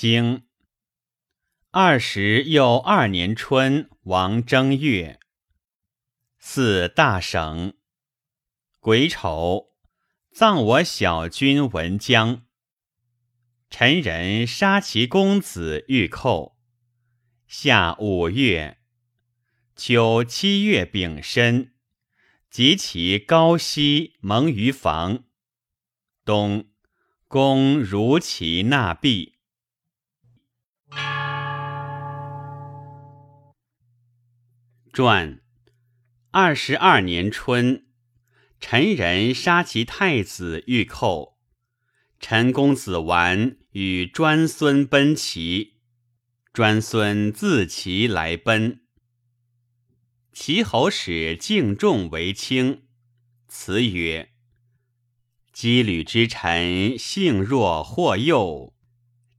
经二十又二年春，王正月，四大省。癸丑，葬我小君文姜。臣人杀其公子玉寇。夏五月，秋七月丙申，及其高息蒙于房。冬，公如其纳币。传二十二年春，陈人杀其太子玉寇。陈公子完与专孙奔齐，专孙自齐来奔。齐侯使敬仲为卿，辞曰：“羁旅之臣，性弱或幼，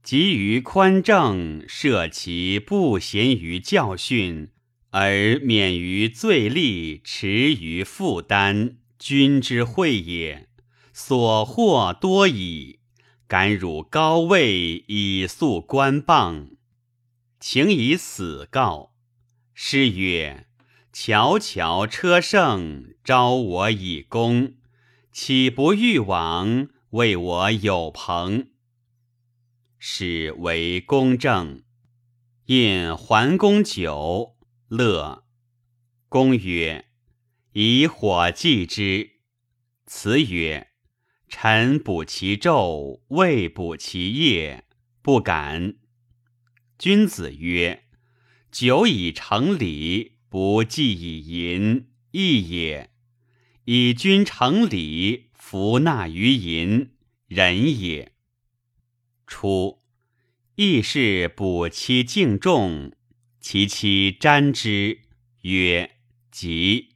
急于宽政，设其不贤于教训。”而免于罪利，迟于负担，君之惠也。所获多矣，敢辱高位以诉官谤，请以死告。诗曰：“悄悄车胜，招我以功，岂不欲往，为我有朋？”使为公正，饮桓公酒。乐，公曰：“以火祭之。”辞曰：“臣补其昼，未补其夜，不敢。”君子曰：“酒以成礼，不祭以淫，义也。以君成礼，弗纳于淫，仁也。”初，义士补其敬重。其妻瞻之曰：“吉。”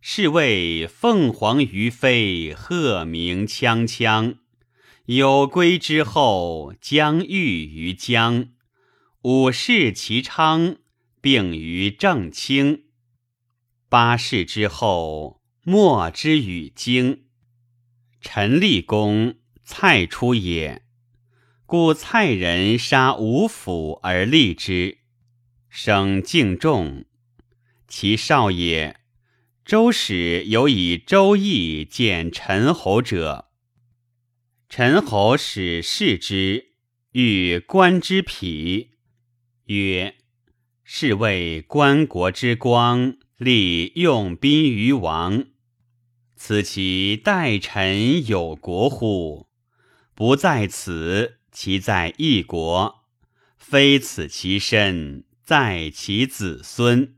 是谓凤凰于飞，鹤鸣锵锵。有归之后，将遇于江。五世其昌，并于正清。八世之后，莫之与京。陈立公，蔡出也。故蔡人杀吴府而立之。生敬重，其少也。周使有以周易见陈侯者，陈侯使视之，欲观之匹，曰：“是谓观国之光，立用宾于王。此其待臣有国乎？不在此，其在异国。非此其身。”在其子孙，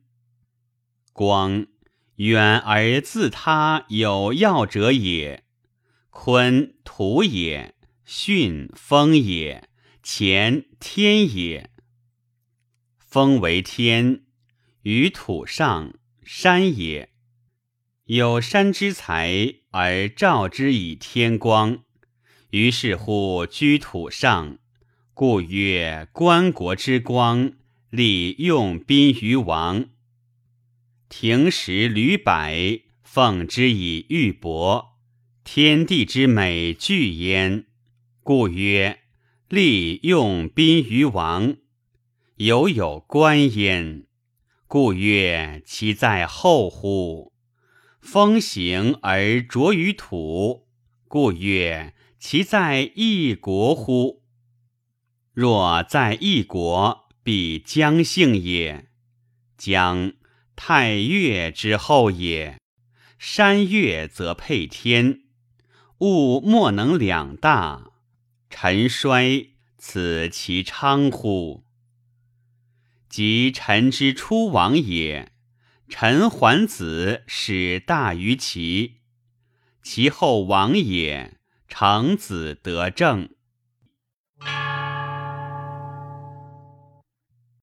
光远而自他有要者也。坤土也，巽风也，乾天也。风为天，于土上，山也。有山之才，而照之以天光，于是乎居土上，故曰观国之光。礼用宾于王，庭石履柏，奉之以玉帛，天地之美具焉。故曰：利用宾于王，犹有观焉。故曰：其在后乎？风行而着于土，故曰：其在异国乎？若在异国。必姜姓也，姜太岳之后也。山岳则配天，物莫能两大。臣衰，此其昌乎？及臣之初亡也。臣桓子始大于齐，其后亡也。成子得政。